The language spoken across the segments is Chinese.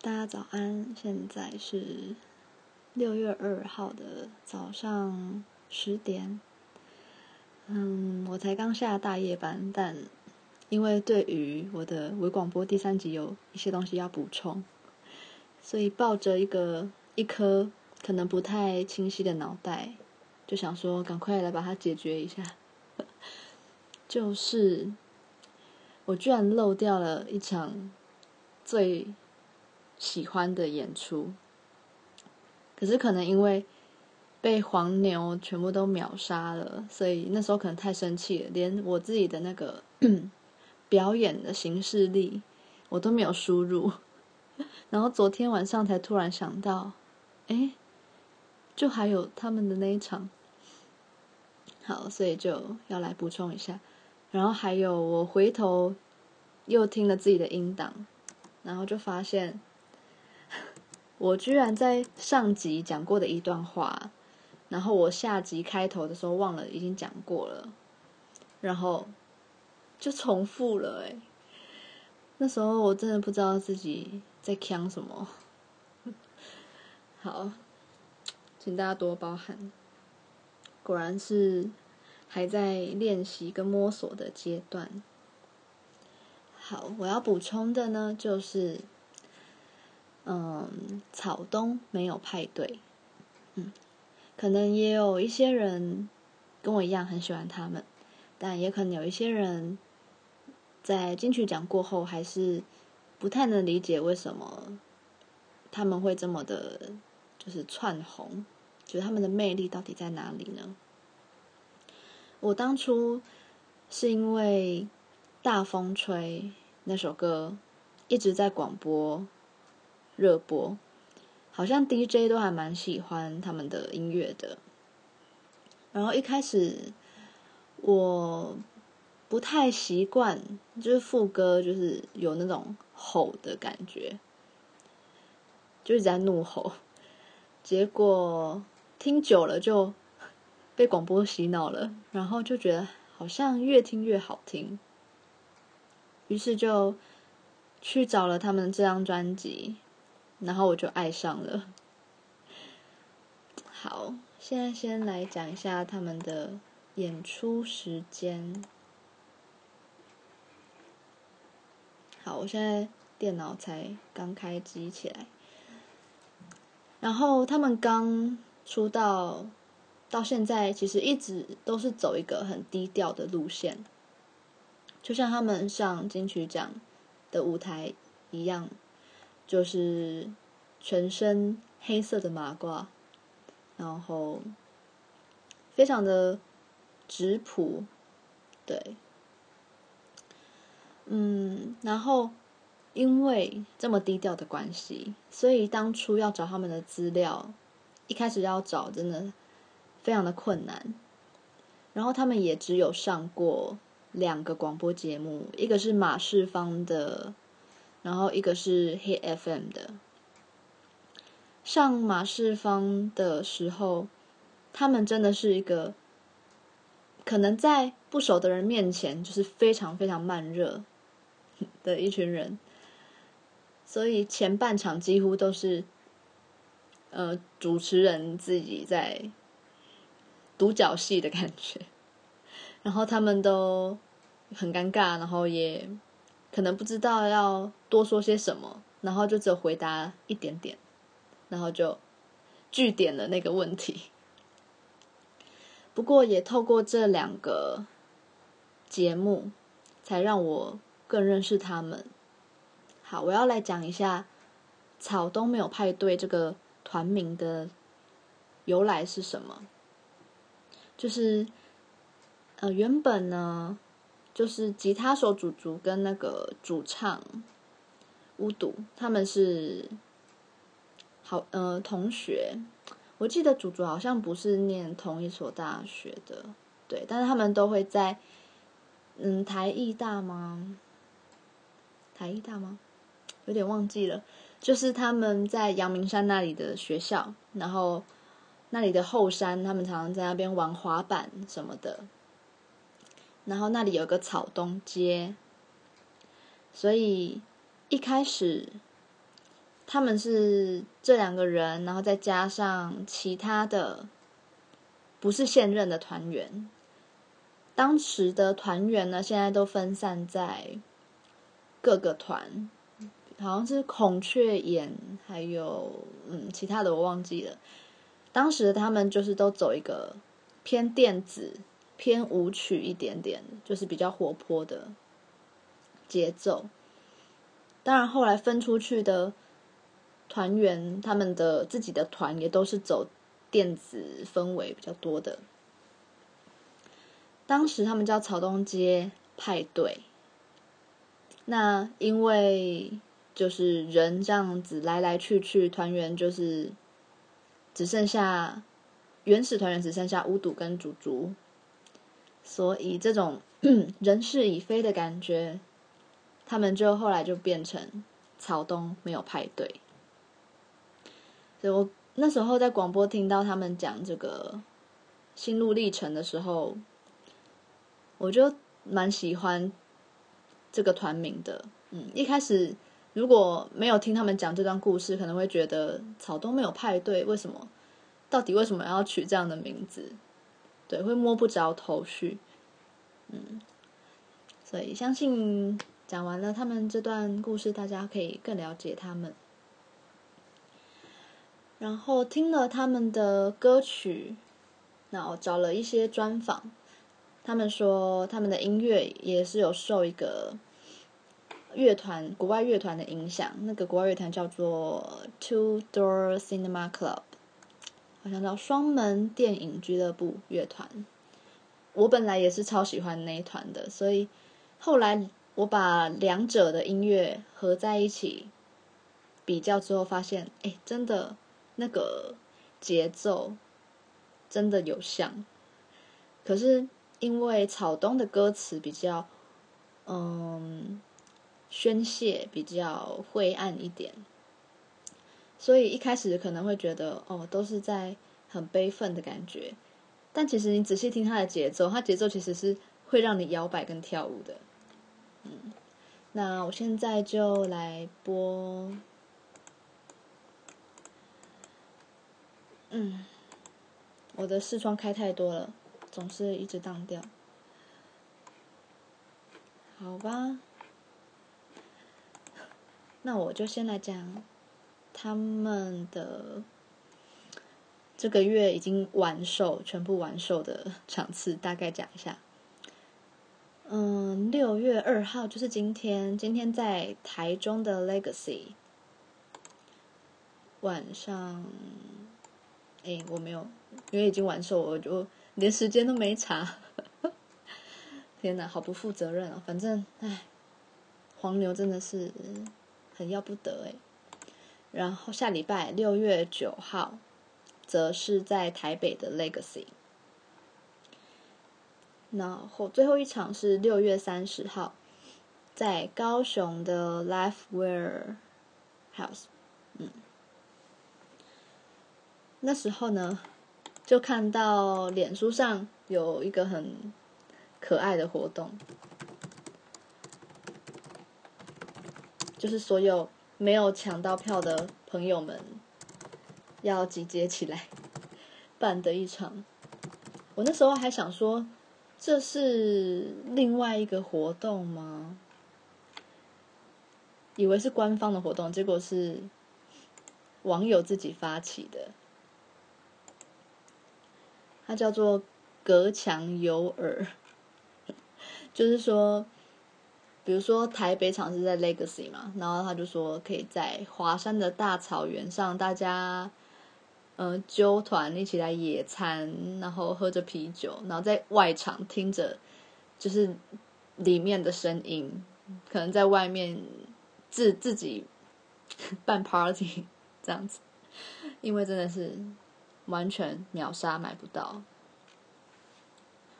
大家早安，现在是六月二号的早上十点。嗯，我才刚下大夜班，但因为对于我的微广播第三集有一些东西要补充，所以抱着一个一颗可能不太清晰的脑袋，就想说赶快来把它解决一下。就是我居然漏掉了一场最喜欢的演出，可是可能因为被黄牛全部都秒杀了，所以那时候可能太生气了，连我自己的那个 表演的形式力我都没有输入，然后昨天晚上才突然想到，哎，就还有他们的那一场，好，所以就要来补充一下，然后还有我回头又听了自己的音档，然后就发现。我居然在上集讲过的一段话，然后我下集开头的时候忘了已经讲过了，然后就重复了哎。那时候我真的不知道自己在讲什么。好，请大家多包涵。果然是还在练习跟摸索的阶段。好，我要补充的呢就是。嗯，草东没有派对。嗯，可能也有一些人跟我一样很喜欢他们，但也可能有一些人在金曲奖过后还是不太能理解为什么他们会这么的，就是窜红，觉得他们的魅力到底在哪里呢？我当初是因为《大风吹》那首歌一直在广播。热播，好像 DJ 都还蛮喜欢他们的音乐的。然后一开始我不太习惯，就是副歌就是有那种吼的感觉，就是在怒吼。结果听久了就被广播洗脑了，然后就觉得好像越听越好听，于是就去找了他们这张专辑。然后我就爱上了。好，现在先来讲一下他们的演出时间。好，我现在电脑才刚开机起来。然后他们刚出道到现在，其实一直都是走一个很低调的路线，就像他们上金曲奖的舞台一样。就是全身黑色的马褂，然后非常的质朴，对，嗯，然后因为这么低调的关系，所以当初要找他们的资料，一开始要找真的非常的困难，然后他们也只有上过两个广播节目，一个是马世芳的。然后一个是 Hit FM 的，上马世芳的时候，他们真的是一个可能在不熟的人面前就是非常非常慢热的一群人，所以前半场几乎都是呃主持人自己在独角戏的感觉，然后他们都很尴尬，然后也。可能不知道要多说些什么，然后就只回答一点点，然后就句点了那个问题。不过也透过这两个节目，才让我更认识他们。好，我要来讲一下草东没有派对这个团名的由来是什么。就是呃，原本呢。就是吉他手祖祖跟那个主唱巫笃，他们是好呃同学。我记得祖祖好像不是念同一所大学的，对，但是他们都会在嗯台艺大吗？台艺大吗？有点忘记了。就是他们在阳明山那里的学校，然后那里的后山，他们常常在那边玩滑板什么的。然后那里有个草东街，所以一开始他们是这两个人，然后再加上其他的不是现任的团员。当时的团员呢，现在都分散在各个团，好像是孔雀眼，还有嗯其他的我忘记了。当时他们就是都走一个偏电子、偏舞曲一点点，就是比较活泼的节奏。当然，后来分出去的团员，他们的自己的团也都是走电子氛围比较多的。当时他们叫草东街派对。那因为就是人这样子来来去去，团员就是只剩下原始团员只剩下乌笃跟竹竹，所以这种 人事已非的感觉。他们就后来就变成草东没有派对，所以我那时候在广播听到他们讲这个心路历程的时候，我就蛮喜欢这个团名的。嗯，一开始如果没有听他们讲这段故事，可能会觉得草东没有派对，为什么？到底为什么要取这样的名字？对，会摸不着头绪。嗯，所以相信。讲完了他们这段故事，大家可以更了解他们。然后听了他们的歌曲，然后找了一些专访，他们说他们的音乐也是有受一个乐团、国外乐团的影响。那个国外乐团叫做 Two Door Cinema Club，好像叫双门电影俱乐部乐团。我本来也是超喜欢那一团的，所以后来。我把两者的音乐合在一起比较之后，发现，哎，真的那个节奏真的有像。可是因为草东的歌词比较，嗯，宣泄，比较灰暗一点，所以一开始可能会觉得，哦，都是在很悲愤的感觉。但其实你仔细听它的节奏，它节奏其实是会让你摇摆跟跳舞的。嗯，那我现在就来播。嗯，我的视窗开太多了，总是一直当掉。好吧，那我就先来讲他们的这个月已经完售、全部完售的场次，大概讲一下。嗯，六月二号就是今天，今天在台中的 Legacy 晚上，哎，我没有，因为已经完售，我就连时间都没查。天哪，好不负责任啊！反正，哎，黄牛真的是很要不得哎。然后下礼拜六月九号，则是在台北的 Legacy。然后最后一场是六月三十号，在高雄的 Live Warehouse，嗯，那时候呢，就看到脸书上有一个很可爱的活动，就是所有没有抢到票的朋友们要集结起来办的一场。我那时候还想说。这是另外一个活动吗？以为是官方的活动，结果是网友自己发起的。它叫做“隔墙有耳”，就是说，比如说台北场是在 Legacy 嘛，然后他就说可以在华山的大草原上，大家。嗯、呃，揪团一起来野餐，然后喝着啤酒，然后在外场听着，就是里面的声音，可能在外面自自己办 party 这样子，因为真的是完全秒杀买不到。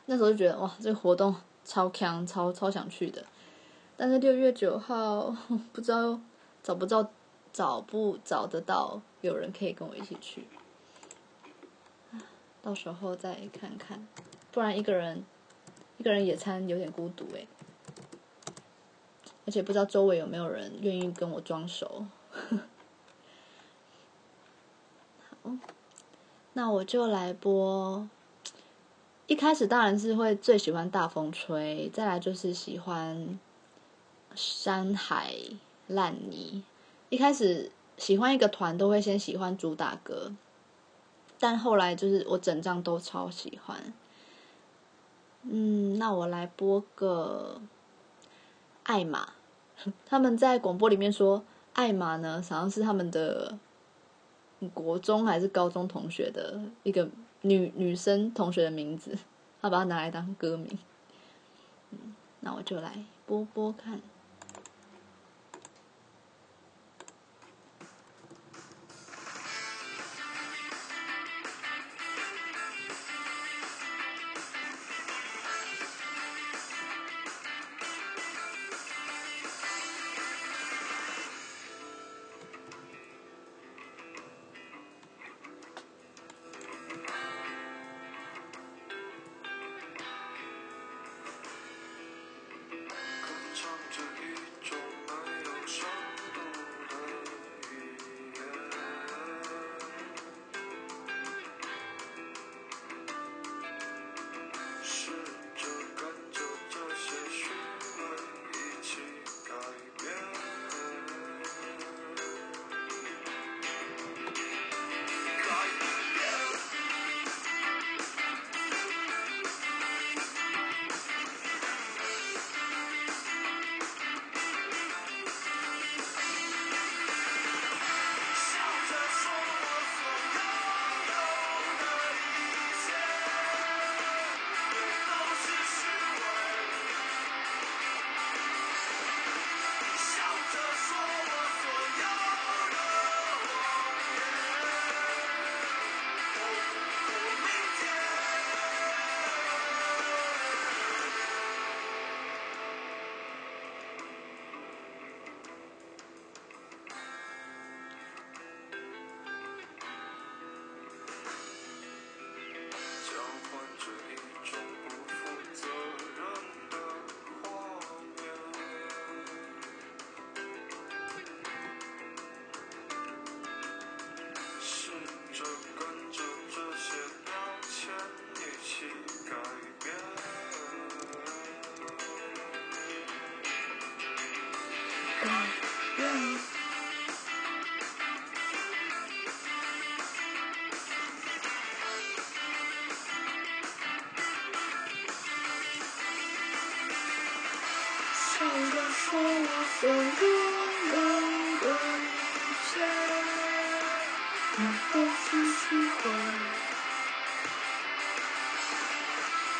那时候就觉得哇，这个活动超强，超超想去的。但是六月九号不知道找不找找不找得到有人可以跟我一起去。到时候再看看，不然一个人一个人野餐有点孤独诶，而且不知道周围有没有人愿意跟我装熟。那我就来播。一开始当然是会最喜欢大风吹，再来就是喜欢山海烂泥。一开始喜欢一个团都会先喜欢主打歌，但后来就是我整张都超喜欢。嗯，那我来播个艾玛。他们在广播里面说，艾玛呢，好像是他们的国中还是高中同学的一个女女生同学的名字，他把它拿来当歌名。嗯，那我就来播播看。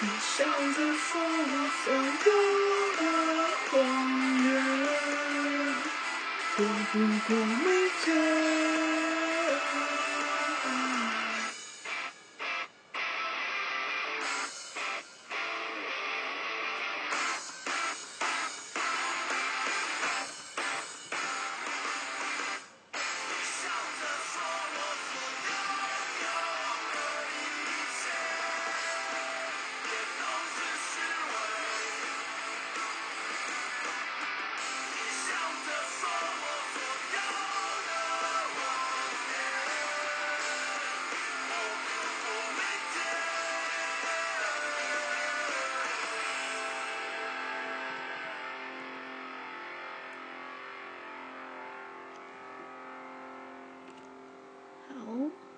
你笑着说我所有的谎言，都不过没解。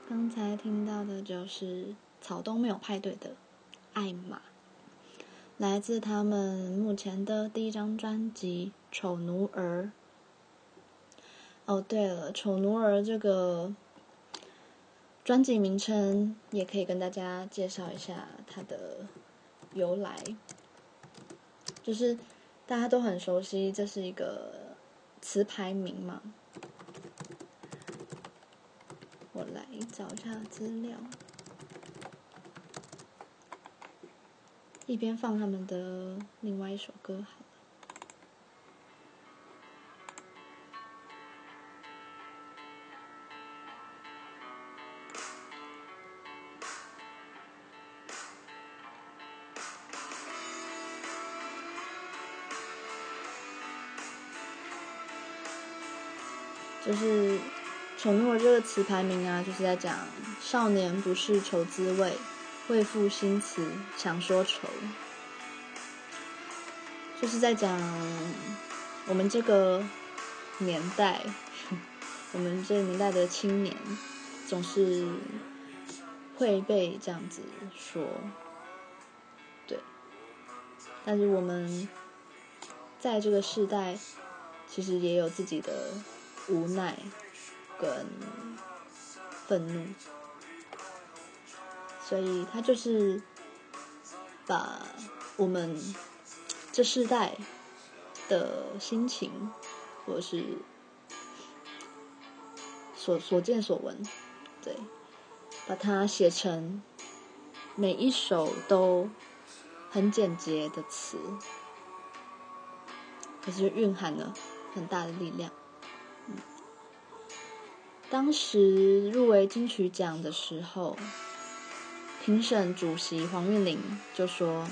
刚才听到的就是草东没有派对的艾玛，来自他们目前的第一张专辑《丑奴儿》。哦，对了，《丑奴儿》这个专辑名称也可以跟大家介绍一下它的由来，就是大家都很熟悉，这是一个词牌名嘛。我来找一下资料，一边放他们的另外一首歌好了。就是。宠怒儿这个词牌名啊，就是在讲少年不是愁滋味，为赋新词强说愁，就是在讲我们这个年代，我们这年代的青年总是会被这样子说，对，但是我们在这个时代，其实也有自己的无奈。跟愤怒，所以他就是把我们这世代的心情，或是所所见所闻，对，把它写成每一首都很简洁的词，可是蕴含了很大的力量。当时入围金曲奖的时候，评审主席黄韵玲就说：“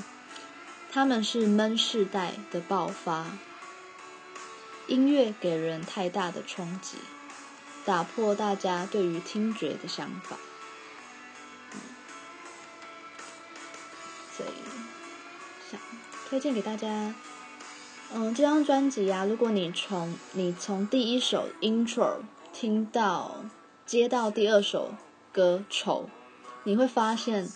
他们是闷世代的爆发，音乐给人太大的冲击，打破大家对于听觉的想法。”所以想推荐给大家，嗯，这张专辑啊，如果你从你从第一首 intro。听到接到第二首歌《丑》，你会发现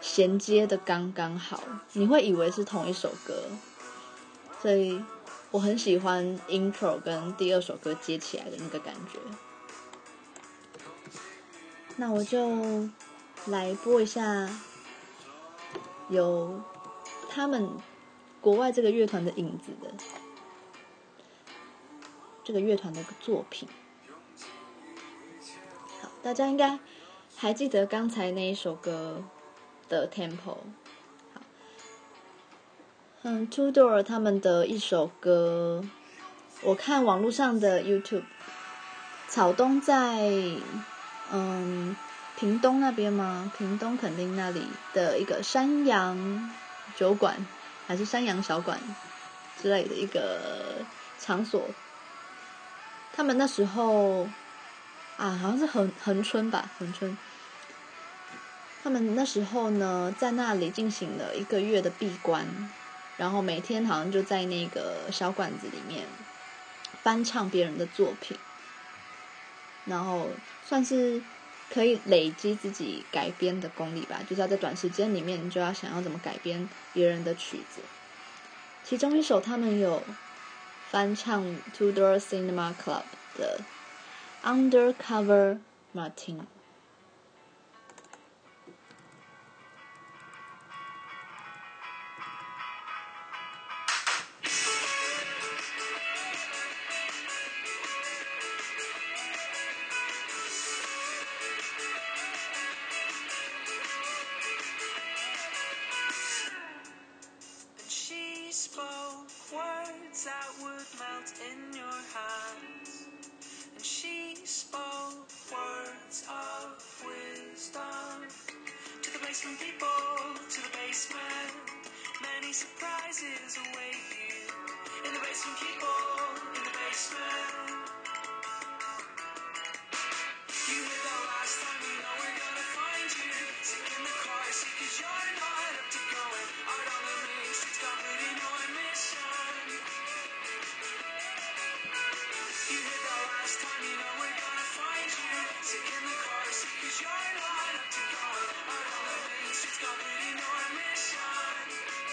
衔接的刚刚好，你会以为是同一首歌，所以我很喜欢 intro 跟第二首歌接起来的那个感觉。那我就来播一下有他们国外这个乐团的影子的这个乐团的作品。大家应该还记得刚才那一首歌的 tempo。嗯，Two Door 他们的一首歌，我看网络上的 YouTube，草东在嗯屏东那边吗？屏东垦丁那里的一个山羊酒馆，还是山羊小馆之类的一个场所，他们那时候。啊，好像是恒恒春吧，恒春。他们那时候呢，在那里进行了一个月的闭关，然后每天好像就在那个小馆子里面翻唱别人的作品，然后算是可以累积自己改编的功力吧。就是要在短时间里面，你就要想要怎么改编别人的曲子。其中一首他们有翻唱 Two Door Cinema Club 的。undercover Martin. Cause you're not up to going on all the things she's got, but you know I miss you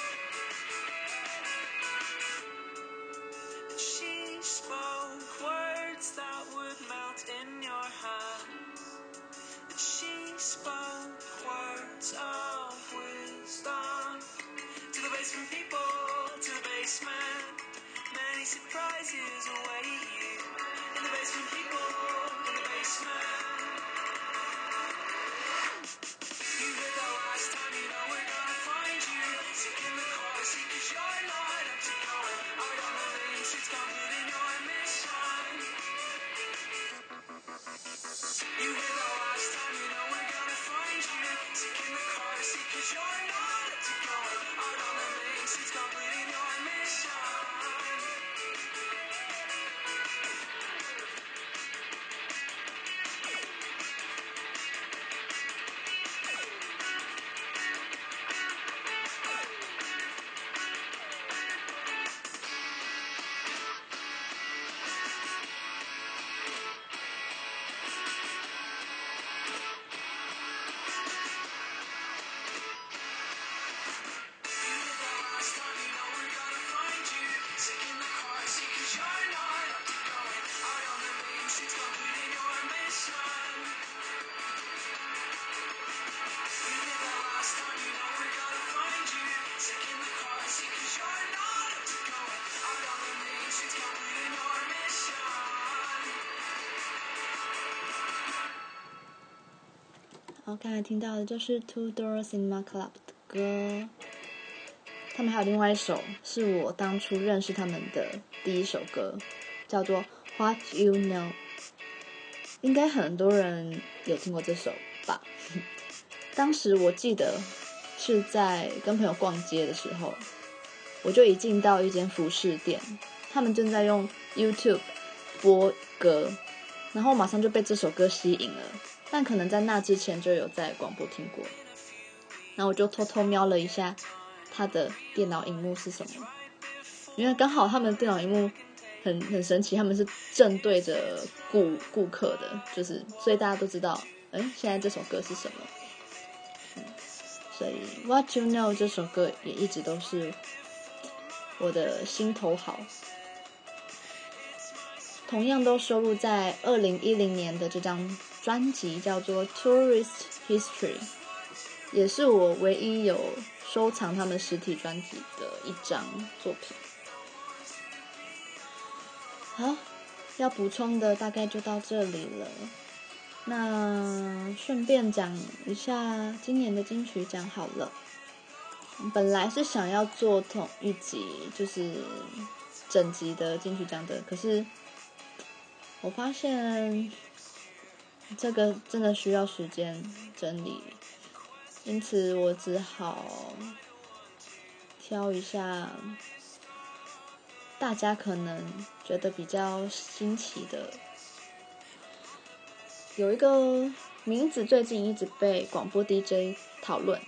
好，刚才听到的就是 Two Door Cinema Club 的歌。他们还有另外一首是我当初认识他们的第一首歌，叫做《What You Know》。应该很多人有听过这首吧？当时我记得是在跟朋友逛街的时候，我就一进到一间服饰店，他们正在用 YouTube 播歌，然后马上就被这首歌吸引了。但可能在那之前就有在广播听过，然后我就偷偷瞄了一下。他的电脑荧幕是什么？因为刚好他们电脑荧幕很很神奇，他们是正对着顾顾客的，就是所以大家都知道，哎，现在这首歌是什么？嗯，所以《What You Know》这首歌也一直都是我的心头好，同样都收录在二零一零年的这张专辑，叫做《Tourist History》，也是我唯一有。收藏他们实体专辑的一张作品。好，要补充的大概就到这里了。那顺便讲一下今年的金曲奖好了。本来是想要做同一集，就是整集的金曲奖的，可是我发现这个真的需要时间整理。因此，我只好挑一下大家可能觉得比较新奇的。有一个名字最近一直被广播 DJ 讨论，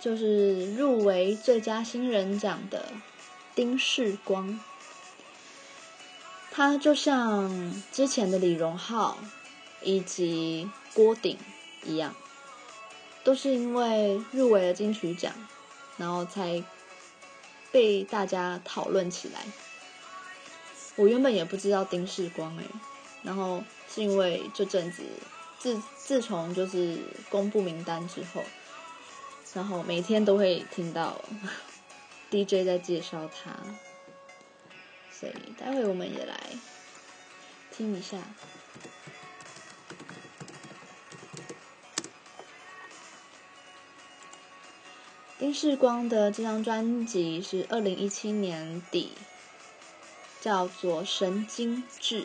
就是入围最佳新人奖的丁世光。他就像之前的李荣浩以及郭顶一样。都是因为入围了金曲奖，然后才被大家讨论起来。我原本也不知道丁世光诶，然后是因为这阵子自自从就是公布名单之后，然后每天都会听到 DJ 在介绍他，所以待会我们也来听一下。丁世光的这张专辑是二零一七年底，叫做《神经质》。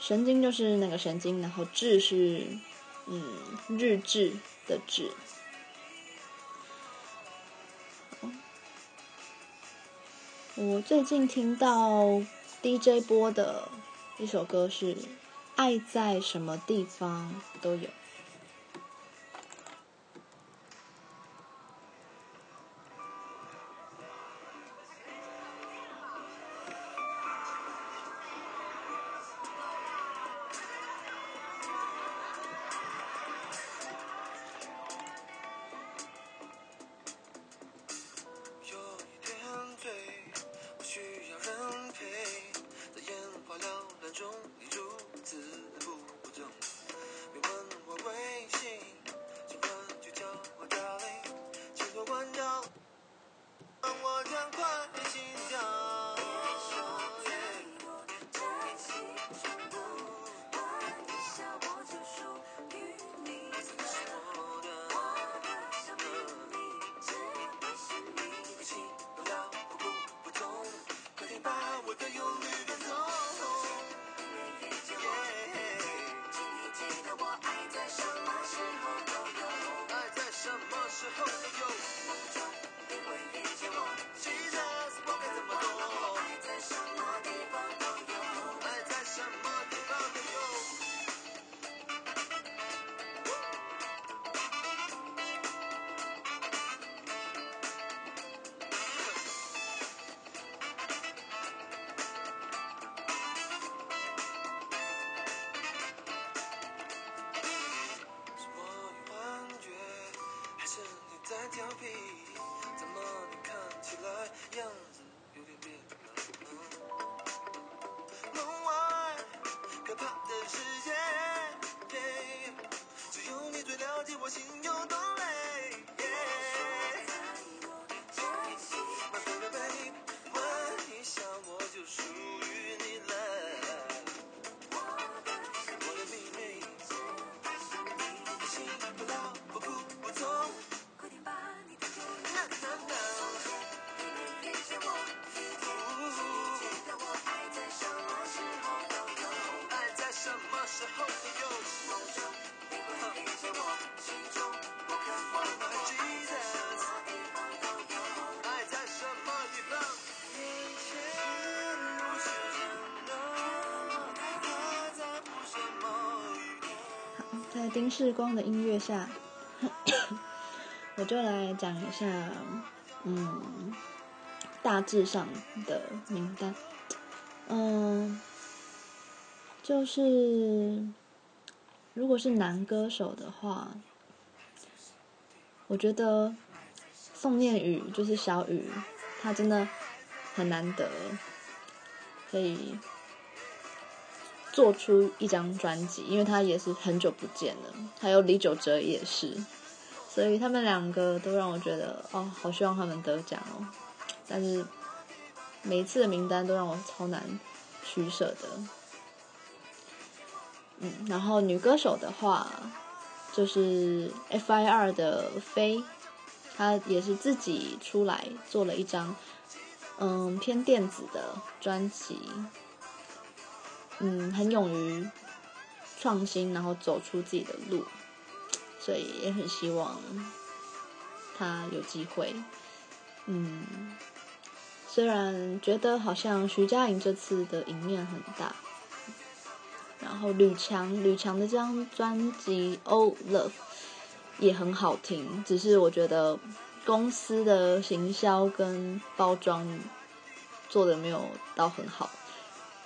神经就是那个神经，然后质是嗯日志的志。我最近听到 DJ 播的一首歌是《爱在什么地方都有》。your be. 好，在丁世光的音乐下，我就来讲一下，嗯，大致上的名单，嗯，就是。如果是男歌手的话，我觉得宋念宇就是小宇，他真的很难得，可以。做出一张专辑，因为他也是很久不见了，还有李玖哲也是，所以他们两个都让我觉得哦，好希望他们得奖哦。但是每一次的名单都让我超难取舍的。嗯，然后女歌手的话，就是 F.I.R 的飞，她也是自己出来做了一张嗯偏电子的专辑。嗯，很勇于创新，然后走出自己的路，所以也很希望他有机会。嗯，虽然觉得好像徐佳莹这次的赢面很大，然后吕强吕强的这张专辑《Oh Love》也很好听，只是我觉得公司的行销跟包装做的没有到很好。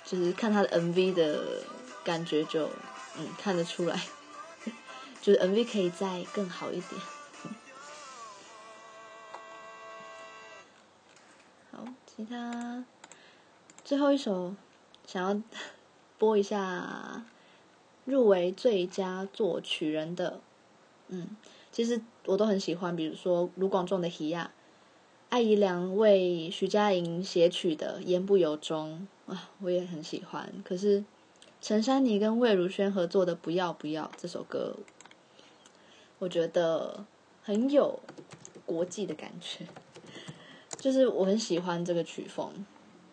就是看他的 MV 的感觉就，嗯，看得出来，就是 MV 可以再更好一点。好，其他最后一首想要播一下入围最佳作曲人的，嗯，其实我都很喜欢，比如说卢广仲的《喜亚》，艾怡良为徐佳莹写曲的《言不由衷》。啊，我也很喜欢。可是陈珊妮跟魏如萱合作的《不要不要》这首歌，我觉得很有国际的感觉，就是我很喜欢这个曲风。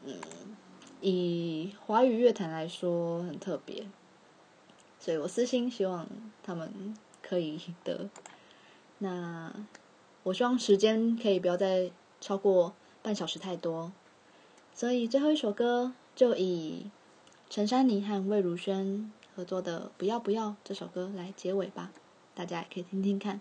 嗯，以华语乐坛来说很特别，所以我私心希望他们可以得。那我希望时间可以不要再超过半小时太多。所以最后一首歌就以陈珊妮和魏如萱合作的《不要不要》这首歌来结尾吧，大家也可以听听看。